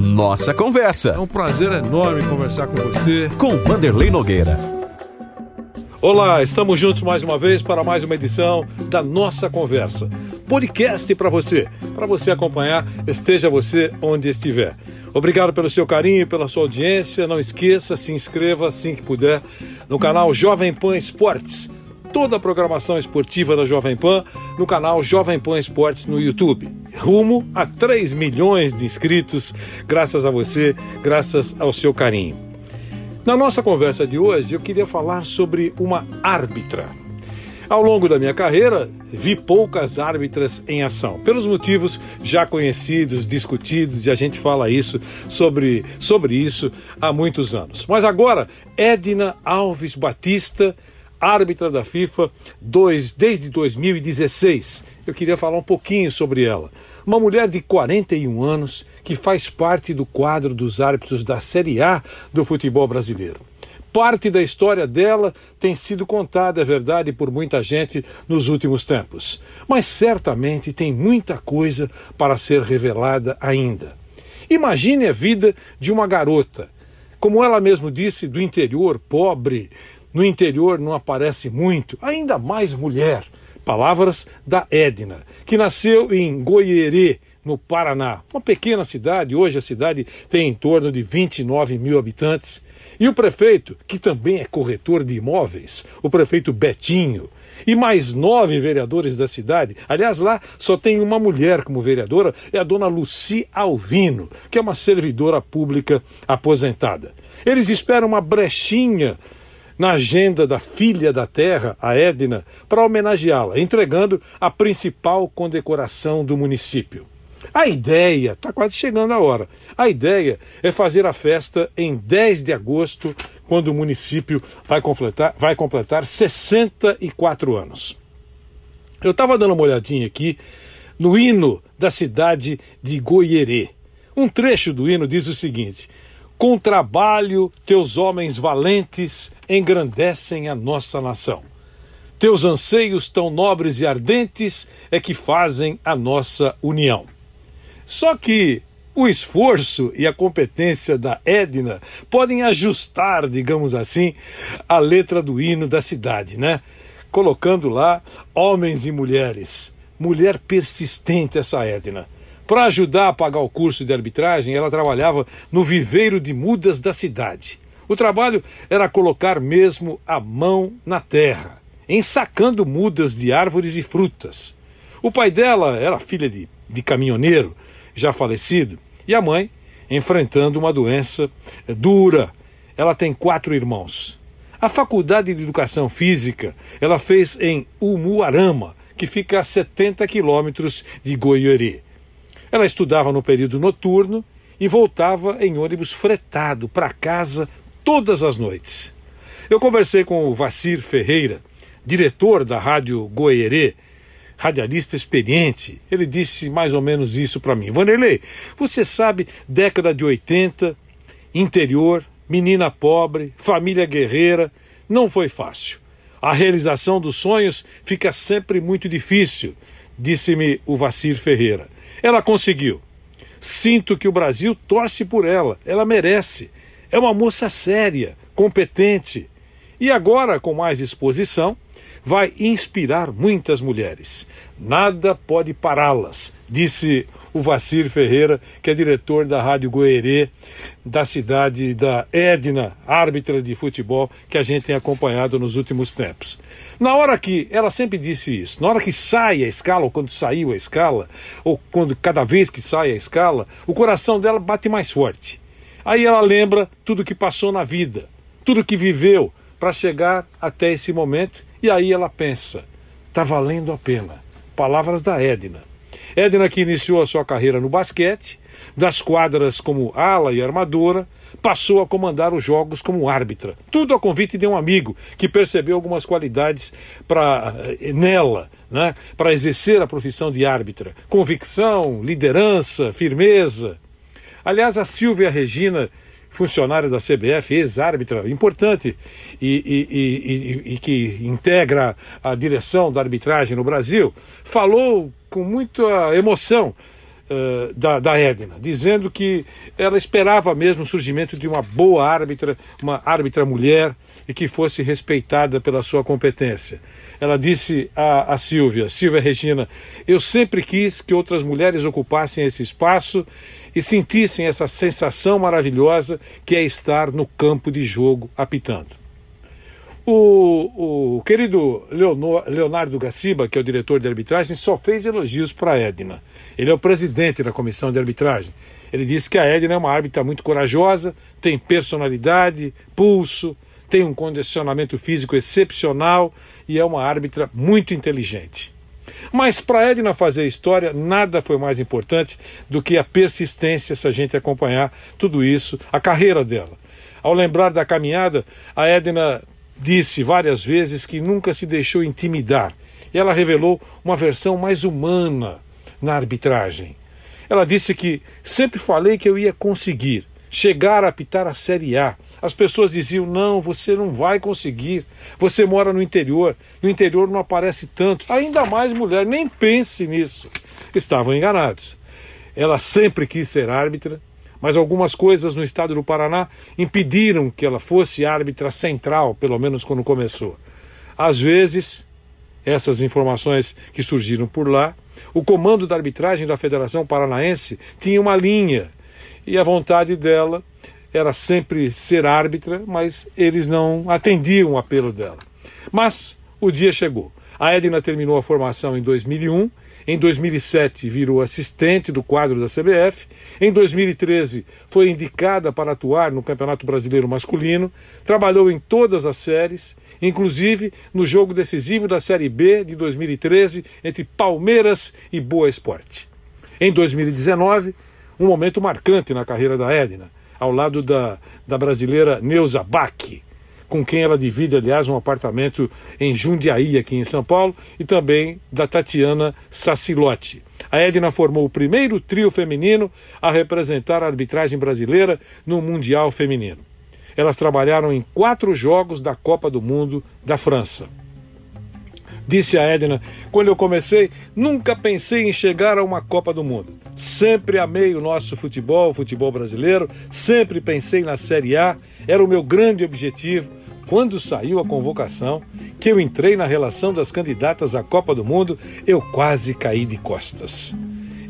Nossa Conversa. É um prazer enorme conversar com você. Com Vanderlei Nogueira. Olá, estamos juntos mais uma vez para mais uma edição da Nossa Conversa. Podcast para você, para você acompanhar, esteja você onde estiver. Obrigado pelo seu carinho, pela sua audiência. Não esqueça, se inscreva assim que puder no canal Jovem Pan Esportes. Toda a programação esportiva da Jovem Pan no canal Jovem Pan Esportes no YouTube. Rumo a 3 milhões de inscritos, graças a você, graças ao seu carinho. Na nossa conversa de hoje, eu queria falar sobre uma árbitra. Ao longo da minha carreira, vi poucas árbitras em ação, pelos motivos já conhecidos, discutidos, e a gente fala isso sobre, sobre isso há muitos anos. Mas agora, Edna Alves Batista, árbitra da FIFA dois, desde 2016. Eu queria falar um pouquinho sobre ela. Uma mulher de 41 anos que faz parte do quadro dos árbitros da Série A do futebol brasileiro. Parte da história dela tem sido contada, é verdade, por muita gente nos últimos tempos. Mas certamente tem muita coisa para ser revelada ainda. Imagine a vida de uma garota, como ela mesmo disse, do interior, pobre. No interior não aparece muito, ainda mais mulher. Palavras da Edna, que nasceu em Goierê, no Paraná, uma pequena cidade. Hoje a cidade tem em torno de 29 mil habitantes e o prefeito, que também é corretor de imóveis, o prefeito Betinho, e mais nove vereadores da cidade. Aliás, lá só tem uma mulher como vereadora, é a dona Luci Alvino, que é uma servidora pública aposentada. Eles esperam uma brechinha na agenda da filha da terra, a Edna, para homenageá-la, entregando a principal condecoração do município. A ideia, está quase chegando a hora, a ideia é fazer a festa em 10 de agosto, quando o município vai completar, vai completar 64 anos. Eu estava dando uma olhadinha aqui no hino da cidade de Goierê. Um trecho do hino diz o seguinte: Com trabalho, teus homens valentes engrandecem a nossa nação. Teus anseios tão nobres e ardentes é que fazem a nossa união. Só que o esforço e a competência da Edna podem ajustar, digamos assim, a letra do hino da cidade, né? Colocando lá homens e mulheres. Mulher persistente essa Edna. Para ajudar a pagar o curso de arbitragem, ela trabalhava no viveiro de mudas da cidade. O trabalho era colocar mesmo a mão na terra, ensacando mudas de árvores e frutas. O pai dela era filha de, de caminhoneiro já falecido, e a mãe enfrentando uma doença eh, dura. Ela tem quatro irmãos. A faculdade de educação física ela fez em Umuarama, que fica a 70 quilômetros de Goiôerê. Ela estudava no período noturno e voltava em ônibus fretado para casa todas as noites. Eu conversei com o Vacir Ferreira, diretor da Rádio Goierê, radialista experiente, ele disse mais ou menos isso para mim. Vanderlei, você sabe, década de 80, interior, menina pobre, família guerreira, não foi fácil. A realização dos sonhos fica sempre muito difícil, disse-me o Vacir Ferreira. Ela conseguiu. Sinto que o Brasil torce por ela, ela merece. É uma moça séria, competente. E agora, com mais exposição, vai inspirar muitas mulheres. Nada pode pará-las, disse o Vacir Ferreira, que é diretor da Rádio Goerê, da cidade da Edna, árbitra de futebol, que a gente tem acompanhado nos últimos tempos. Na hora que, ela sempre disse isso, na hora que sai a escala, ou quando saiu a escala, ou quando cada vez que sai a escala, o coração dela bate mais forte. Aí ela lembra tudo que passou na vida, tudo que viveu para chegar até esse momento e aí ela pensa: está valendo a pena. Palavras da Edna. Edna, que iniciou a sua carreira no basquete, das quadras como ala e armadora, passou a comandar os jogos como árbitra. Tudo a convite de um amigo que percebeu algumas qualidades para eh, nela, né, para exercer a profissão de árbitra: convicção, liderança, firmeza. Aliás, a Silvia Regina funcionário da CBF, ex-árbitra, importante, e, e, e, e, que integra a direção da arbitragem no Brasil, falou com muita emoção uh, da, da Edna, dizendo que ela esperava mesmo o surgimento de uma boa árbitra, uma árbitra mulher e que fosse respeitada pela sua competência. Ela disse a, a Silvia, Silvia Regina, eu sempre quis que outras mulheres ocupassem esse espaço e sentissem essa sensação maravilhosa que é estar no campo de jogo apitando. O, o querido Leonor, Leonardo Gaciba, que é o diretor de arbitragem, só fez elogios para a Edna. Ele é o presidente da comissão de arbitragem. Ele disse que a Edna é uma árbitra muito corajosa, tem personalidade, pulso, tem um condicionamento físico excepcional e é uma árbitra muito inteligente. Mas para Edna fazer história, nada foi mais importante do que a persistência, se a gente acompanhar tudo isso, a carreira dela. Ao lembrar da caminhada, a Edna disse várias vezes que nunca se deixou intimidar. E ela revelou uma versão mais humana na arbitragem. Ela disse que sempre falei que eu ia conseguir chegar a apitar a Série A. As pessoas diziam: não, você não vai conseguir. Você mora no interior. No interior não aparece tanto. Ainda mais mulher, nem pense nisso. Estavam enganados. Ela sempre quis ser árbitra, mas algumas coisas no estado do Paraná impediram que ela fosse árbitra central, pelo menos quando começou. Às vezes, essas informações que surgiram por lá, o comando da arbitragem da Federação Paranaense tinha uma linha e a vontade dela era sempre ser árbitra, mas eles não atendiam o apelo dela. Mas o dia chegou. A Edna terminou a formação em 2001 em 2007, virou assistente do quadro da CBF. Em 2013, foi indicada para atuar no Campeonato Brasileiro Masculino. Trabalhou em todas as séries, inclusive no jogo decisivo da Série B de 2013 entre Palmeiras e Boa Esporte. Em 2019, um momento marcante na carreira da Edna, ao lado da, da brasileira Neuza Bach com quem ela divide, aliás, um apartamento em Jundiaí, aqui em São Paulo, e também da Tatiana Sacilotti. A Edna formou o primeiro trio feminino a representar a arbitragem brasileira no Mundial Feminino. Elas trabalharam em quatro jogos da Copa do Mundo da França. Disse a Edna, quando eu comecei, nunca pensei em chegar a uma Copa do Mundo. Sempre amei o nosso futebol, o futebol brasileiro, sempre pensei na Série A, era o meu grande objetivo quando saiu a convocação, que eu entrei na relação das candidatas à Copa do Mundo, eu quase caí de costas.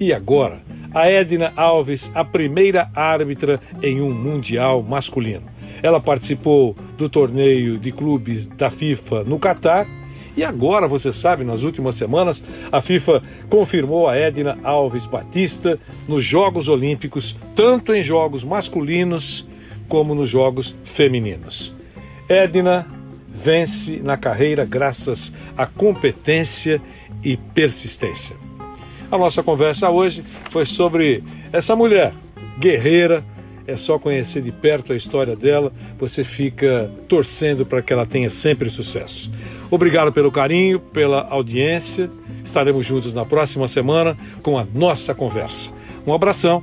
E agora, a Edna Alves, a primeira árbitra em um Mundial masculino. Ela participou do torneio de clubes da FIFA no Catar. E agora, você sabe, nas últimas semanas, a FIFA confirmou a Edna Alves Batista nos Jogos Olímpicos, tanto em jogos masculinos como nos jogos femininos. Edna vence na carreira graças à competência e persistência. A nossa conversa hoje foi sobre essa mulher guerreira. É só conhecer de perto a história dela, você fica torcendo para que ela tenha sempre sucesso. Obrigado pelo carinho, pela audiência. Estaremos juntos na próxima semana com a nossa conversa. Um abração